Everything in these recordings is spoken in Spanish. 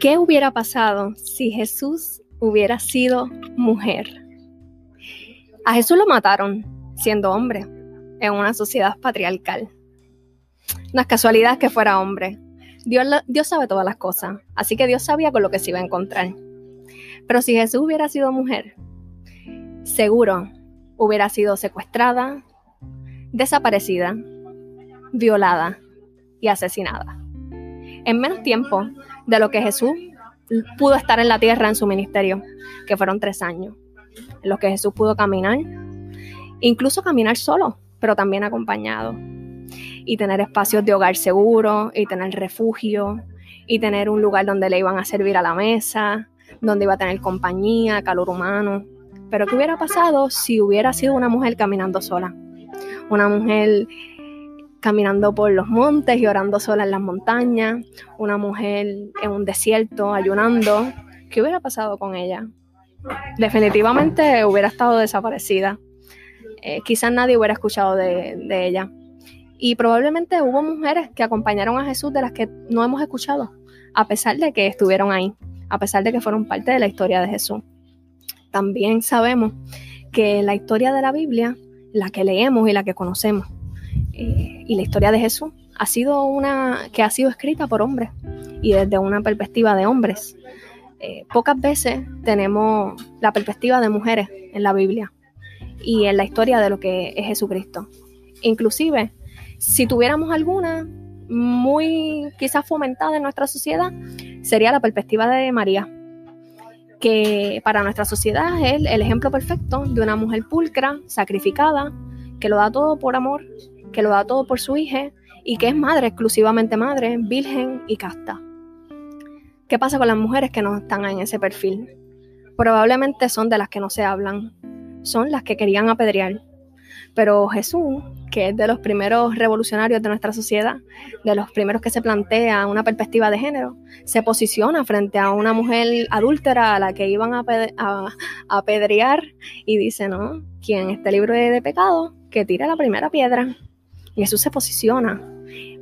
¿Qué hubiera pasado si Jesús hubiera sido mujer? A Jesús lo mataron siendo hombre en una sociedad patriarcal. No es casualidad que fuera hombre. Dios, Dios sabe todas las cosas, así que Dios sabía con lo que se iba a encontrar. Pero si Jesús hubiera sido mujer, seguro hubiera sido secuestrada, desaparecida, violada y asesinada. En menos tiempo de lo que Jesús pudo estar en la tierra en su ministerio, que fueron tres años, en los que Jesús pudo caminar, incluso caminar solo, pero también acompañado, y tener espacios de hogar seguro, y tener refugio, y tener un lugar donde le iban a servir a la mesa, donde iba a tener compañía, calor humano. Pero ¿qué hubiera pasado si hubiera sido una mujer caminando sola? Una mujer caminando por los montes y orando sola en las montañas, una mujer en un desierto ayunando. ¿Qué hubiera pasado con ella? Definitivamente hubiera estado desaparecida. Eh, quizás nadie hubiera escuchado de, de ella. Y probablemente hubo mujeres que acompañaron a Jesús de las que no hemos escuchado, a pesar de que estuvieron ahí, a pesar de que fueron parte de la historia de Jesús. También sabemos que la historia de la Biblia, la que leemos y la que conocemos, eh, y la historia de Jesús ha sido una que ha sido escrita por hombres y desde una perspectiva de hombres. Eh, pocas veces tenemos la perspectiva de mujeres en la Biblia y en la historia de lo que es Jesucristo. Inclusive, si tuviéramos alguna muy quizás fomentada en nuestra sociedad, sería la perspectiva de María, que para nuestra sociedad es el ejemplo perfecto de una mujer pulcra, sacrificada, que lo da todo por amor que lo da todo por su hija y que es madre, exclusivamente madre, virgen y casta. ¿Qué pasa con las mujeres que no están en ese perfil? Probablemente son de las que no se hablan, son las que querían apedrear. Pero Jesús, que es de los primeros revolucionarios de nuestra sociedad, de los primeros que se plantea una perspectiva de género, se posiciona frente a una mujer adúltera a la que iban a, apedrear y dice, no, quien esté libre de pecado, que tire la primera piedra. Jesús se posiciona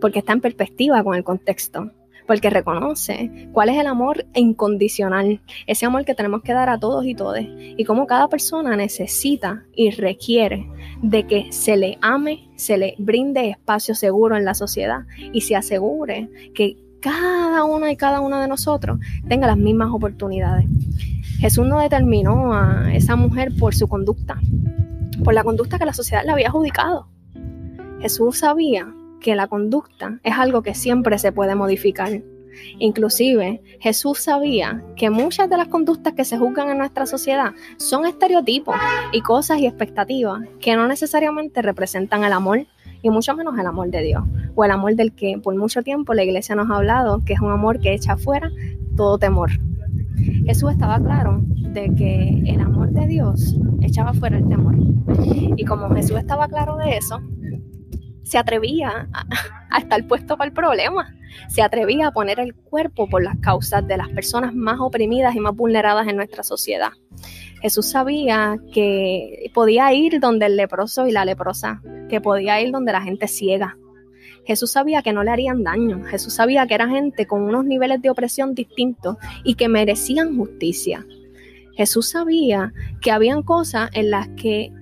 porque está en perspectiva con el contexto, porque reconoce cuál es el amor incondicional, ese amor que tenemos que dar a todos y todas, y cómo cada persona necesita y requiere de que se le ame, se le brinde espacio seguro en la sociedad y se asegure que cada una y cada uno de nosotros tenga las mismas oportunidades. Jesús no determinó a esa mujer por su conducta, por la conducta que la sociedad le había adjudicado. Jesús sabía que la conducta es algo que siempre se puede modificar. Inclusive Jesús sabía que muchas de las conductas que se juzgan en nuestra sociedad son estereotipos y cosas y expectativas que no necesariamente representan el amor y mucho menos el amor de Dios o el amor del que por mucho tiempo la iglesia nos ha hablado que es un amor que echa fuera todo temor. Jesús estaba claro de que el amor de Dios echaba fuera el temor. Y como Jesús estaba claro de eso, se atrevía a, estar puesto para el problema, se atrevía a poner el cuerpo por las causas de las personas más oprimidas y más vulneradas en nuestra sociedad. Jesús sabía que podía ir donde el leproso y la leprosa, que podía ir donde la gente ciega. Jesús sabía que no le harían daño. Jesús sabía que era gente con unos niveles de opresión distintos y que merecían justicia. Jesús sabía que habían cosas en las que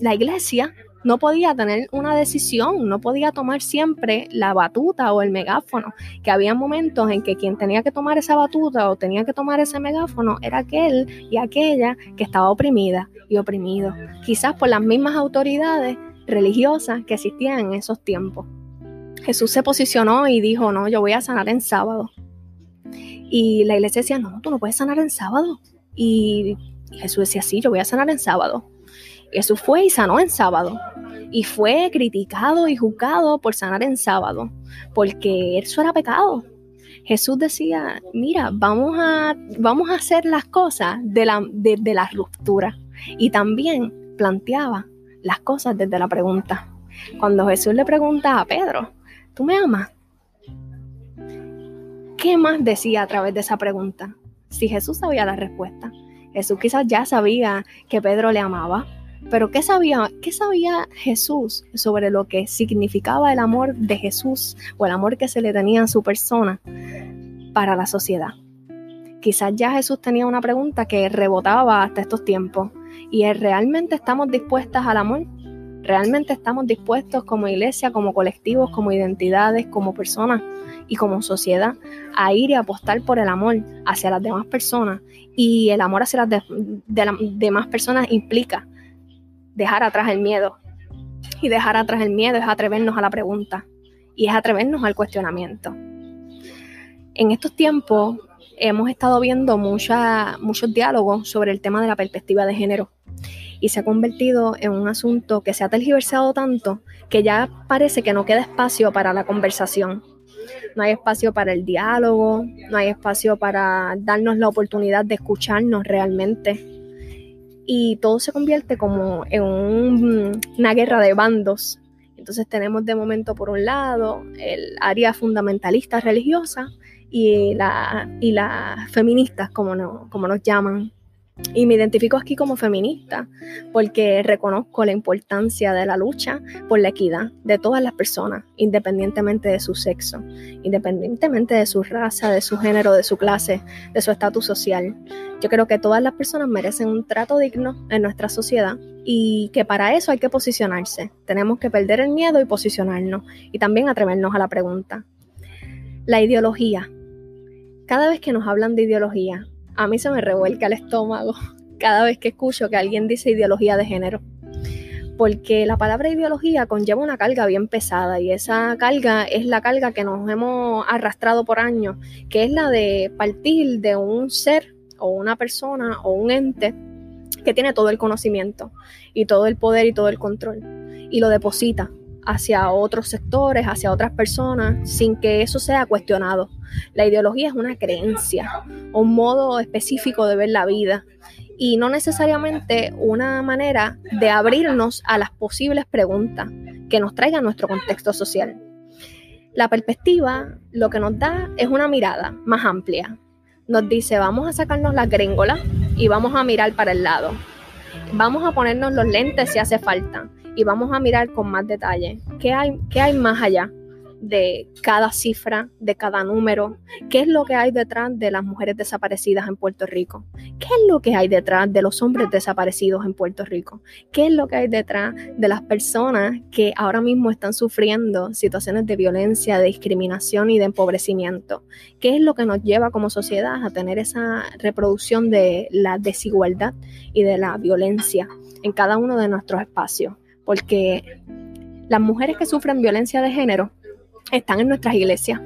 la iglesia no podía tener una decisión, no podía tomar siempre la batuta o el megáfono, que había momentos en que quien tenía que tomar esa batuta o tenía que tomar ese megáfono era aquel y aquella que estaba oprimida y oprimido, quizás por las mismas autoridades religiosas que existían en esos tiempos. Jesús se posicionó y dijo, no, yo voy a sanar en sábado. Y la iglesia decía, no, tú no puedes sanar en sábado. Y Jesús decía, sí, yo voy a sanar en sábado. Jesús fue y sanó en sábado. Y fue criticado y juzgado por sanar en sábado, porque eso era pecado. Jesús decía, mira, vamos a, vamos a hacer las cosas de la, de la ruptura. Y también planteaba las cosas desde la pregunta. Cuando Jesús le pregunta a Pedro, ¿tú me amas? ¿Qué más decía a través de esa pregunta? Si Jesús sabía la respuesta. Jesús quizás ya sabía que Pedro le amaba, pero ¿qué sabía, ¿qué sabía Jesús sobre lo que significaba el amor de Jesús o el amor que se le tenía a su persona para la sociedad? quizás ya Jesús tenía una pregunta que rebotaba hasta estos tiempos. ¿Y es realmente estamos dispuestas al amor? ¿Realmente estamos dispuestos como iglesia, como colectivos, como identidades, como personas y como sociedad a ir y apostar por el amor hacia las demás personas? Y el amor hacia las demás personas implica dejar atrás el miedo. Y dejar atrás el miedo es atrevernos a la pregunta y es atrevernos al cuestionamiento. En estos tiempos hemos estado viendo muchos diálogos sobre el tema de la perspectiva de género y se ha convertido en un asunto que se ha tergiversado tanto que ya parece que no queda espacio para la conversación. No hay espacio para el diálogo, no hay espacio para darnos la oportunidad de escucharnos realmente. Y todo se convierte como en una guerra de bandos. Entonces tenemos de momento por un lado el área fundamentalista religiosa y la, y las feministas, como, no, como nos llaman. Y me identifico aquí como feminista porque reconozco la importancia de la lucha por la equidad de todas las personas, independientemente de su sexo, independientemente de su raza, de su género, de su clase, de su estatus social. Yo creo que todas las personas merecen un trato digno en nuestra sociedad y que para eso hay que posicionarse. Tenemos que perder el miedo y posicionarnos y también atrevernos a la pregunta. La ideología cada vez que nos hablan de ideología, a mí se me revuelca el estómago cada vez que escucho que alguien dice ideología de género. Porque la palabra ideología conlleva una carga bien pesada y esa carga es la carga que nos hemos arrastrado por años, que es la de partir de un ser o una persona o un ente que tiene todo el conocimiento y todo el poder y todo el control y lo deposita hacia otros sectores, hacia otras personas, sin que eso sea cuestionado. La ideología es una creencia, un modo específico de ver la vida y no necesariamente una manera de abrirnos a las posibles preguntas que nos traiga nuestro contexto social. La perspectiva lo que nos da es una mirada más amplia. Nos dice, vamos a sacarnos las gringolas y vamos a mirar para el lado. Vamos a ponernos los lentes si hace falta y vamos a mirar con más detalle qué hay, qué hay más allá de cada cifra, de cada número, qué es lo que hay detrás de las mujeres desaparecidas en Puerto Rico, qué es lo que hay detrás de los hombres desaparecidos en Puerto Rico, qué es lo que hay detrás de las personas que ahora mismo están sufriendo situaciones de violencia, de discriminación y de empobrecimiento, qué es lo que nos lleva como sociedad a tener esa reproducción de la desigualdad y de la violencia en cada uno de nuestros espacios porque las mujeres que sufren violencia de género están en nuestras iglesias.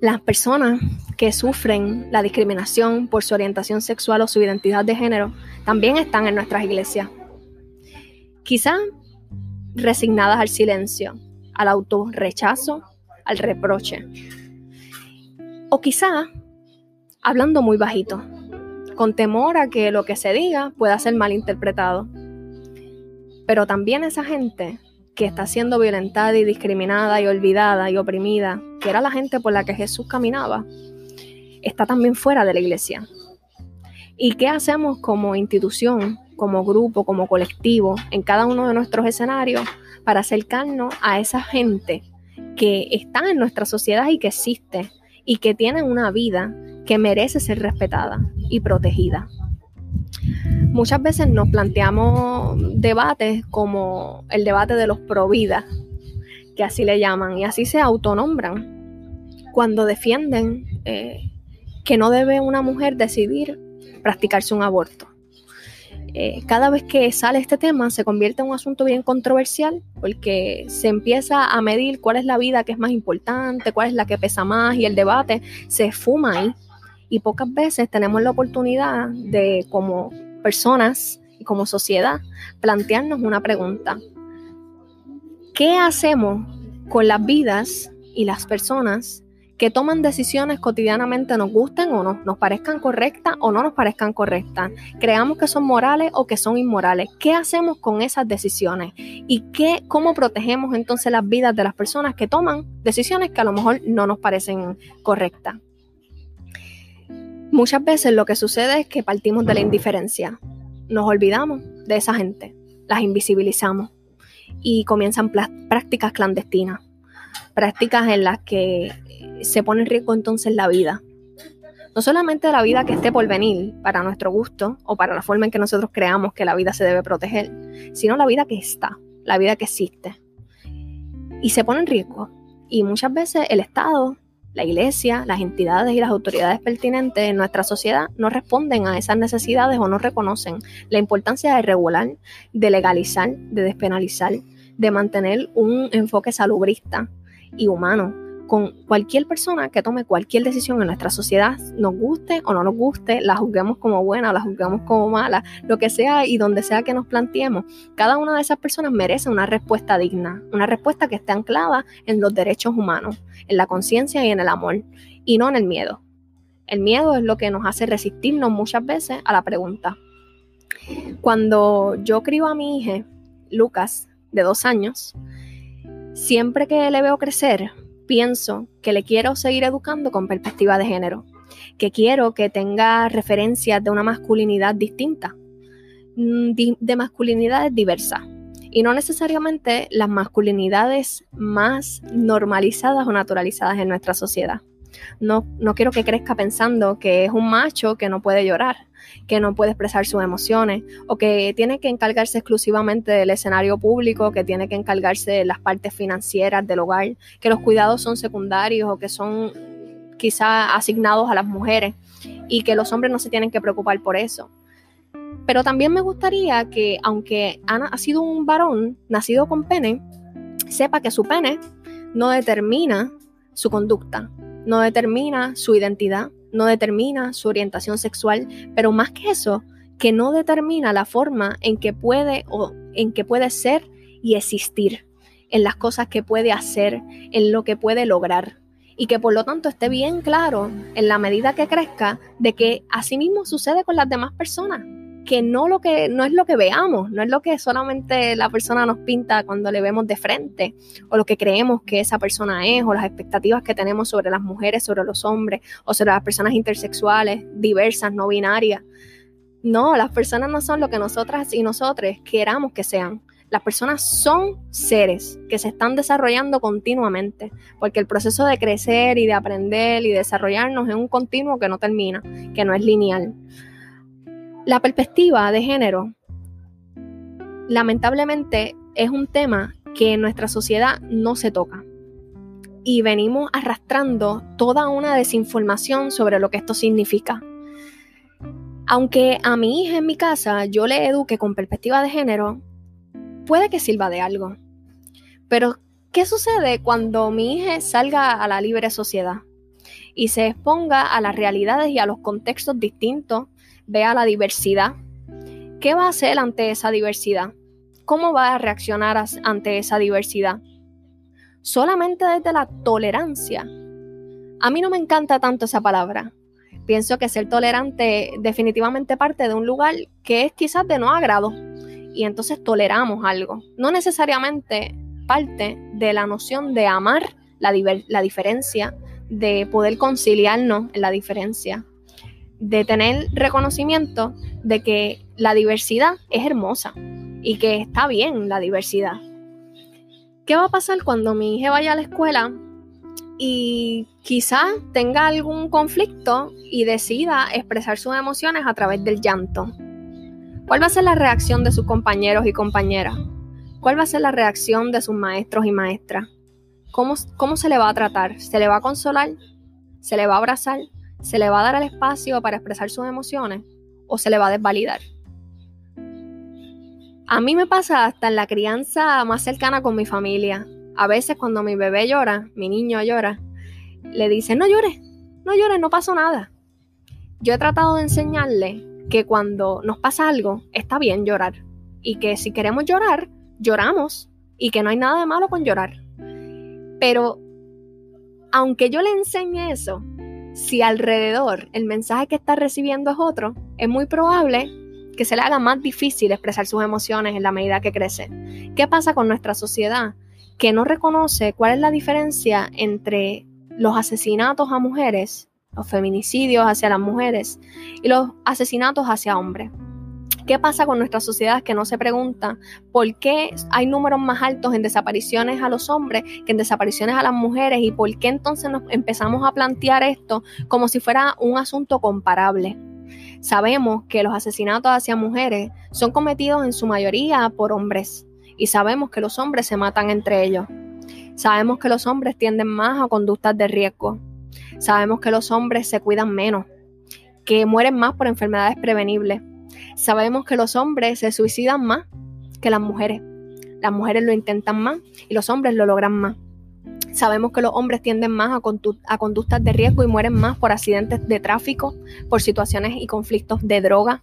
Las personas que sufren la discriminación por su orientación sexual o su identidad de género también están en nuestras iglesias. Quizá resignadas al silencio, al autorrechazo, al reproche. O quizá hablando muy bajito, con temor a que lo que se diga pueda ser malinterpretado. Pero también esa gente que está siendo violentada y discriminada y olvidada y oprimida, que era la gente por la que Jesús caminaba, está también fuera de la iglesia. ¿Y qué hacemos como institución, como grupo, como colectivo, en cada uno de nuestros escenarios para acercarnos a esa gente que está en nuestra sociedad y que existe y que tiene una vida que merece ser respetada y protegida? Muchas veces nos planteamos debates como el debate de los pro vida, que así le llaman, y así se autonombran cuando defienden eh, que no debe una mujer decidir practicarse un aborto. Eh, cada vez que sale este tema se convierte en un asunto bien controversial porque se empieza a medir cuál es la vida que es más importante, cuál es la que pesa más y el debate se fuma ahí. Y pocas veces tenemos la oportunidad de, como personas y como sociedad plantearnos una pregunta. ¿Qué hacemos con las vidas y las personas que toman decisiones cotidianamente nos gusten o no, nos parezcan correctas o no nos parezcan correctas, creamos que son morales o que son inmorales. ¿Qué hacemos con esas decisiones? ¿Y qué, cómo protegemos entonces las vidas de las personas que toman decisiones que a lo mejor no nos parecen correctas? Muchas veces lo que sucede es que partimos de la indiferencia, nos olvidamos de esa gente, las invisibilizamos y comienzan prácticas clandestinas, prácticas en las que se pone en riesgo entonces la vida. No solamente la vida que esté por venir para nuestro gusto o para la forma en que nosotros creamos que la vida se debe proteger, sino la vida que está, la vida que existe. Y se pone en riesgo. Y muchas veces el Estado, la Iglesia, las entidades y las autoridades pertinentes en nuestra sociedad no responden a esas necesidades o no reconocen la importancia de regular, de legalizar, de despenalizar, de mantener un enfoque salubrista y humano con cualquier persona que tome cualquier decisión en nuestra sociedad, nos guste o no nos guste, la juzguemos como buena o la juzguemos como mala, lo que sea y donde sea que nos planteemos, cada una de esas personas merece una respuesta digna, una respuesta que esté anclada en los derechos humanos, en la conciencia y en el amor, y no en el miedo. El miedo es lo que nos hace resistirnos muchas veces a la pregunta. Cuando yo crío a mi hija, Lucas, de dos años, siempre que le veo crecer, pienso que le quiero seguir educando con perspectiva de género, que quiero que tenga referencias de una masculinidad distinta, mm, de masculinidades diversas. Y no necesariamente las masculinidades más normalizadas o naturalizadas en nuestra sociedad. No, no quiero que crezca pensando que es un macho que no puede llorar, que no puede expresar sus emociones o que tiene que encargarse exclusivamente del escenario público, que tiene que encargarse de las partes financieras del hogar, que los cuidados son secundarios o que son quizá asignados a las mujeres y que los hombres no se tienen que preocupar por eso. Pero también me gustaría que, aunque Ana ha sido un varón nacido con pene, sepa que su pene no determina su conducta, no determina su identidad, no determina su orientación sexual, pero más que eso, que no determina la forma en que puede o en que puede ser y existir, en las cosas que puede hacer, en lo que puede lograr. Y que por lo tanto esté bien claro en la medida que crezca de que así mismo sucede con las demás personas que no, lo que no es lo que veamos, no es lo que solamente la persona nos pinta cuando le vemos de frente, o lo que creemos que esa persona es, o las expectativas que tenemos sobre las mujeres, sobre los hombres, o sobre las personas intersexuales, diversas, no binarias. No, las personas no son lo que nosotras y nosotros queramos que sean. Las personas son seres que se están desarrollando continuamente, porque el proceso de crecer y de aprender y desarrollarnos es un continuo que no termina, que no es lineal. La perspectiva de género, lamentablemente, es un tema que en nuestra sociedad no se toca. Y venimos arrastrando toda una desinformación sobre lo que esto significa. Aunque a mi hija en mi casa yo le eduque con perspectiva de género, puede que sirva de algo. Pero, ¿qué sucede cuando mi hija salga a la libre sociedad y se exponga a las realidades y a los contextos distintos vea la diversidad, ¿qué va a hacer ante esa diversidad? ¿Cómo va a reaccionar ante esa diversidad? Solamente desde la tolerancia. A mí no me encanta tanto esa palabra. Pienso que ser tolerante definitivamente parte de un lugar que es quizás de no agrado y entonces toleramos algo. No necesariamente parte de la noción de amar la, la diferencia, de poder conciliarnos en la diferencia de tener reconocimiento de que la diversidad es hermosa y que está bien la diversidad. ¿Qué va a pasar cuando mi hija vaya a la escuela y quizá tenga algún conflicto y decida expresar sus emociones a través del llanto? ¿Cuál va a ser la reacción de sus compañeros y compañeras? ¿Cuál va a ser la reacción de sus maestros y maestras? ¿Cómo, cómo se le va a tratar? ¿Se le va a consolar? ¿Se le va a abrazar? ¿Se le va a dar el espacio para expresar sus emociones o se le va a desvalidar? A mí me pasa hasta en la crianza más cercana con mi familia. A veces cuando mi bebé llora, mi niño llora, le dicen, no llores, no llores, no pasó nada. Yo he tratado de enseñarle que cuando nos pasa algo, está bien llorar. Y que si queremos llorar, lloramos. Y que no hay nada de malo con llorar. Pero, aunque yo le enseñe eso, si alrededor el mensaje que está recibiendo es otro, es muy probable que se le haga más difícil expresar sus emociones en la medida que crece. ¿Qué pasa con nuestra sociedad? Que no reconoce cuál es la diferencia entre los asesinatos a mujeres, los feminicidios hacia las mujeres y los asesinatos hacia hombres. ¿Qué pasa con nuestra sociedad que no se pregunta por qué hay números más altos en desapariciones a los hombres que en desapariciones a las mujeres y por qué entonces nos empezamos a plantear esto como si fuera un asunto comparable? Sabemos que los asesinatos hacia mujeres son cometidos en su mayoría por hombres y sabemos que los hombres se matan entre ellos. Sabemos que los hombres tienden más a conductas de riesgo. Sabemos que los hombres se cuidan menos, que mueren más por enfermedades prevenibles Sabemos que los hombres se suicidan más que las mujeres. Las mujeres lo intentan más y los hombres lo logran más. Sabemos que los hombres tienden más a, conductas de riesgo y mueren más por accidentes de tráfico, por situaciones y conflictos de droga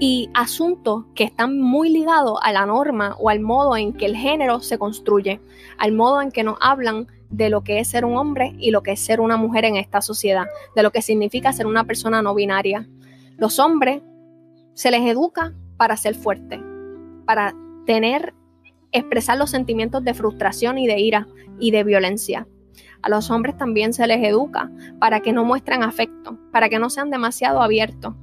y asuntos que están muy ligados a la norma o al modo en que el género se construye, al modo en que nos hablan de lo que es ser un hombre y lo que es ser una mujer en esta sociedad, de lo que significa ser una persona no binaria. Los hombres se les educa para ser fuertes, para tener, expresar los sentimientos de frustración y de ira y de violencia. A los hombres también se les educa para que no muestren afecto, para que no sean demasiado abiertos,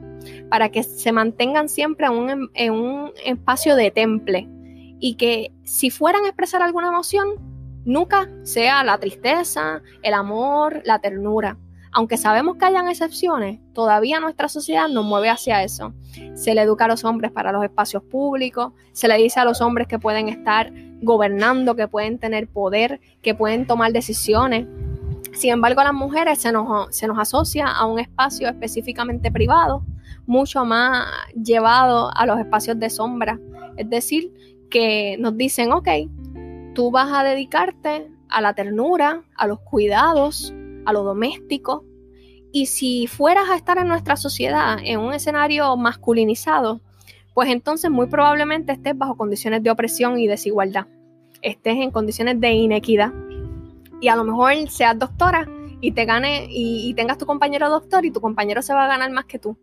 para que se mantengan siempre en un, en un espacio de temple y que si fueran a expresar alguna emoción, nunca sea la tristeza, el amor, la ternura, aunque sabemos que hayan excepciones, todavía nuestra sociedad nos mueve hacia eso. Se le educa a los hombres para los espacios públicos, se le dice a los hombres que pueden estar gobernando, que pueden tener poder, que pueden tomar decisiones. Sin embargo, a las mujeres se nos, se nos asocia a un espacio específicamente privado, mucho más llevado a los espacios de sombra. Es decir, que nos dicen, ok, tú vas a dedicarte a la ternura, a los cuidados, a lo doméstico. Y si fueras a estar en nuestra sociedad en un escenario masculinizado, pues entonces muy probablemente estés bajo condiciones de opresión y desigualdad. Estés en condiciones de inequidad. Y a lo mejor seas doctora y te gane y, tengas tu compañero doctor y tu compañero se va a ganar más que tú.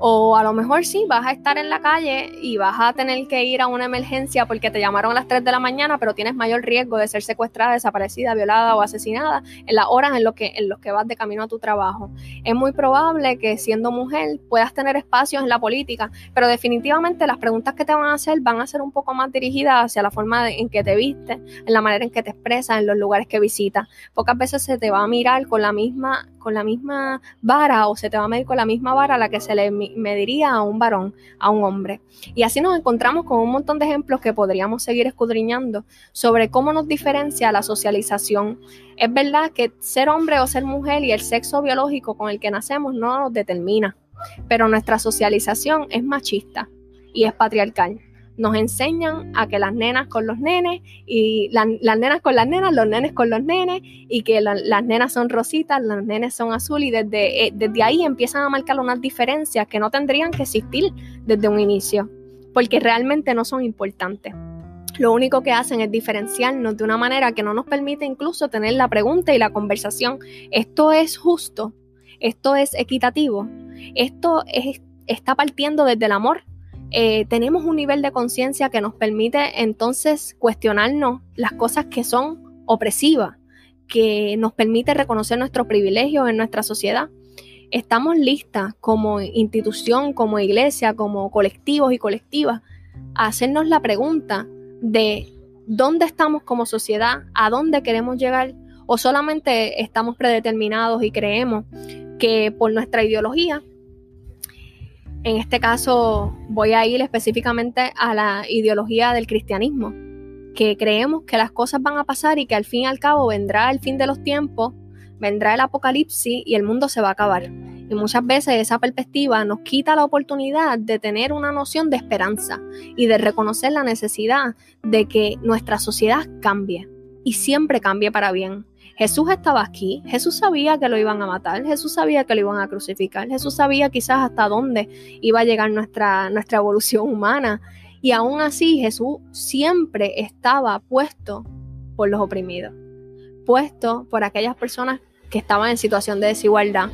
O a lo mejor sí, vas a estar en la calle y vas a tener que ir a una emergencia porque te llamaron a las 3 de la mañana, pero tienes mayor riesgo de ser secuestrada, desaparecida, violada o asesinada en las horas en, lo que, en los que vas de camino a tu trabajo. Es muy probable que siendo mujer puedas tener espacios en la política, pero definitivamente las preguntas que te van a hacer van a ser un poco más dirigidas hacia la forma en que te viste, en la manera en que te expresas, en los lugares que visitas. Pocas veces se te va a mirar con la misma, con la misma vara o se te va a medir con la misma vara la que se le mediría a un varón, a un hombre. Y así nos encontramos con un montón de ejemplos que podríamos seguir escudriñando sobre cómo nos diferencia la socialización. Es verdad que ser hombre o ser mujer y el sexo biológico con el que nacemos no nos determina, pero nuestra socialización es machista y es patriarcal nos enseñan a que las nenas con los nenes y las nenas con las nenas, los nenes con los nenes y que las nenas son rositas, los nenes son azul y desde, eh, desde ahí empiezan a marcar unas diferencias que no tendrían que existir desde un inicio, porque realmente no son importantes. Lo único que hacen es diferenciarnos de una manera que no nos permite incluso tener la pregunta y la conversación. ¿Esto es justo? ¿Esto es equitativo? ¿Esto es, está partiendo desde el amor? Eh, tenemos un nivel de conciencia que nos permite entonces cuestionarnos las cosas que son opresivas, que nos permite reconocer nuestros privilegios en nuestra sociedad. Estamos listas como institución, como iglesia, como colectivos y colectivas a hacernos la pregunta de dónde estamos como sociedad, a dónde queremos llegar, o solamente estamos predeterminados y creemos que por nuestra ideología en este caso voy a ir específicamente a la ideología del cristianismo, que creemos que las cosas van a pasar y que al fin y al cabo vendrá el fin de los tiempos, vendrá el apocalipsis y el mundo se va a acabar. Y muchas veces esa perspectiva nos quita la oportunidad de tener una noción de esperanza y de reconocer la necesidad de que nuestra sociedad cambie y siempre cambie para bien. Jesús estaba aquí, Jesús sabía que lo iban a matar, Jesús sabía que lo iban a crucificar, Jesús sabía quizás hasta dónde iba a llegar nuestra, nuestra evolución humana. Y aún así Jesús siempre estaba puesto por los oprimidos, puesto por aquellas personas que estaban en situación de desigualdad,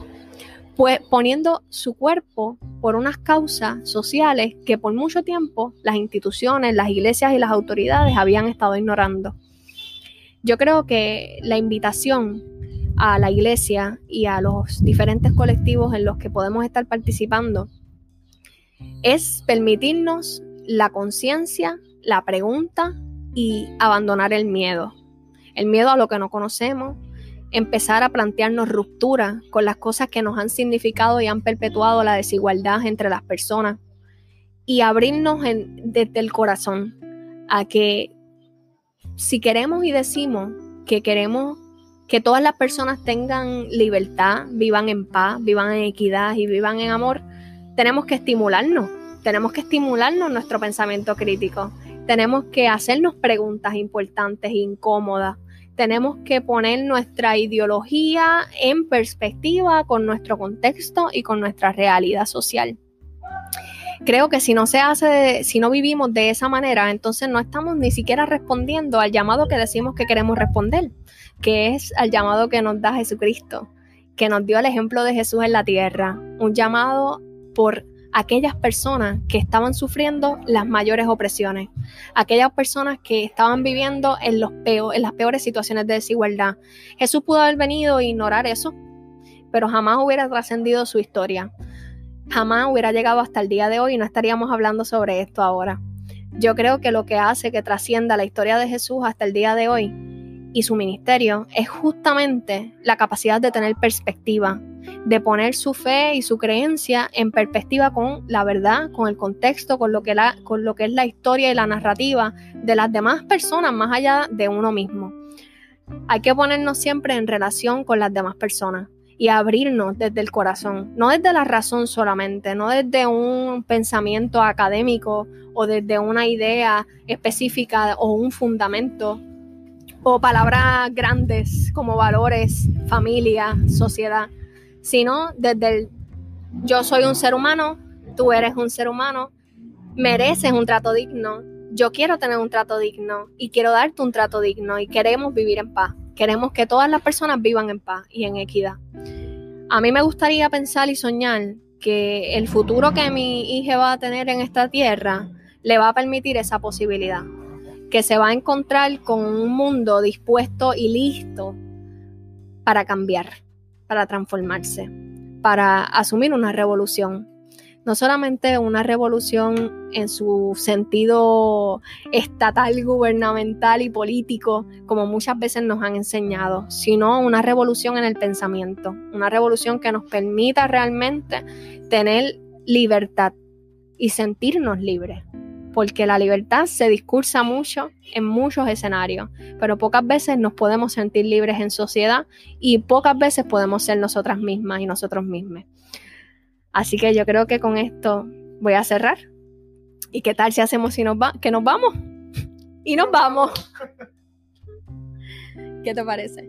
pues poniendo su cuerpo por unas causas sociales que por mucho tiempo las instituciones, las iglesias y las autoridades habían estado ignorando. Yo creo que la invitación a la iglesia y a los diferentes colectivos en los que podemos estar participando es permitirnos la conciencia, la pregunta y abandonar el miedo. El miedo a lo que no conocemos, empezar a plantearnos ruptura con las cosas que nos han significado y han perpetuado la desigualdad entre las personas y abrirnos desde el corazón a que si queremos y decimos que queremos que todas las personas tengan libertad, vivan en paz, vivan en equidad y vivan en amor, tenemos que estimularnos, tenemos que estimularnos nuestro pensamiento crítico, tenemos que hacernos preguntas importantes e incómodas, tenemos que poner nuestra ideología en perspectiva con nuestro contexto y con nuestra realidad social. Creo que si no se hace, si no vivimos de esa manera, entonces no estamos ni siquiera respondiendo al llamado que decimos que queremos responder, que es al llamado que nos da Jesucristo, que nos dio el ejemplo de Jesús en la tierra, un llamado por aquellas personas que estaban sufriendo las mayores opresiones, aquellas personas que estaban viviendo en, los en las peores situaciones de desigualdad. Jesús pudo haber venido e ignorar eso, pero jamás hubiera trascendido su historia. Jamás hubiera llegado hasta el día de hoy y no estaríamos hablando sobre esto ahora. Yo creo que lo que hace que trascienda la historia de Jesús hasta el día de hoy y su ministerio es justamente la capacidad de tener perspectiva, de poner su fe y su creencia en perspectiva con la verdad, con el contexto, con lo que, con lo que es la historia y la narrativa de las demás personas más allá de uno mismo. Hay que ponernos siempre en relación con las demás personas y abrirnos desde el corazón, no desde la razón solamente, no desde un pensamiento académico o desde una idea específica o un fundamento o palabras grandes como valores, familia, sociedad, sino desde el yo soy un ser humano, tú eres un ser humano, mereces un trato digno, yo quiero tener un trato digno y quiero darte un trato digno y queremos vivir en paz. Queremos que todas las personas vivan en paz y en equidad. A mí me gustaría pensar y soñar que el futuro que mi hija va a tener en esta tierra le va a permitir esa posibilidad que se va a encontrar con un mundo dispuesto y listo para cambiar, para transformarse, para asumir una revolución. No solamente una revolución en su sentido estatal, gubernamental y político, como muchas veces nos han enseñado, sino una revolución en el pensamiento, una revolución que nos permita realmente tener libertad y sentirnos libres porque la libertad se discursa mucho en muchos escenarios, pero pocas veces nos podemos sentir libres en sociedad y pocas veces podemos ser nosotras mismas y nosotros mismos. Así que yo creo que con esto voy a cerrar. ¿Y qué tal si hacemos si nos va que nos vamos? Y nos vamos. ¿Qué te parece?